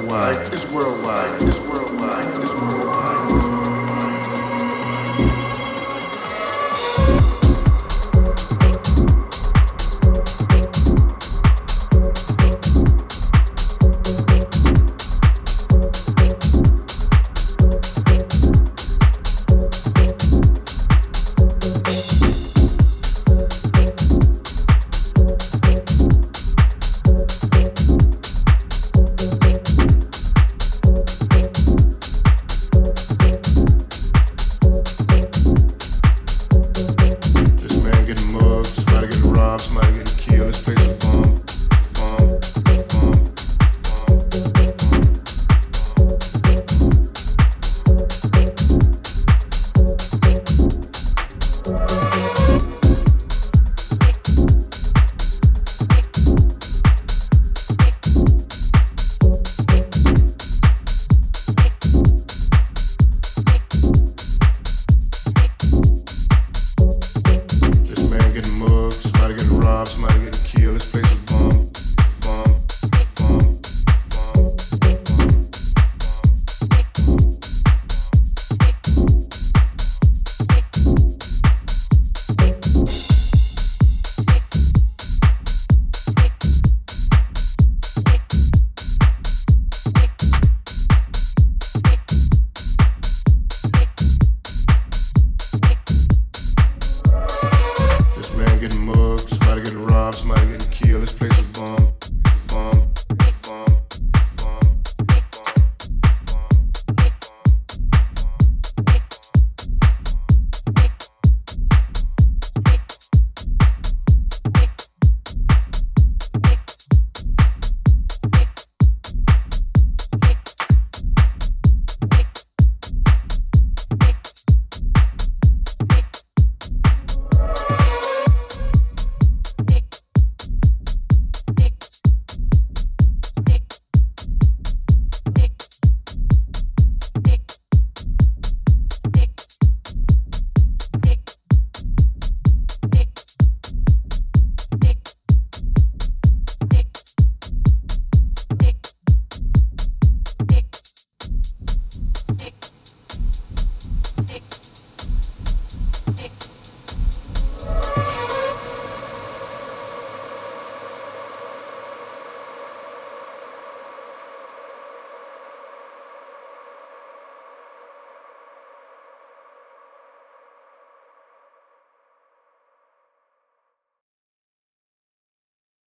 worldwide, It's worldwide,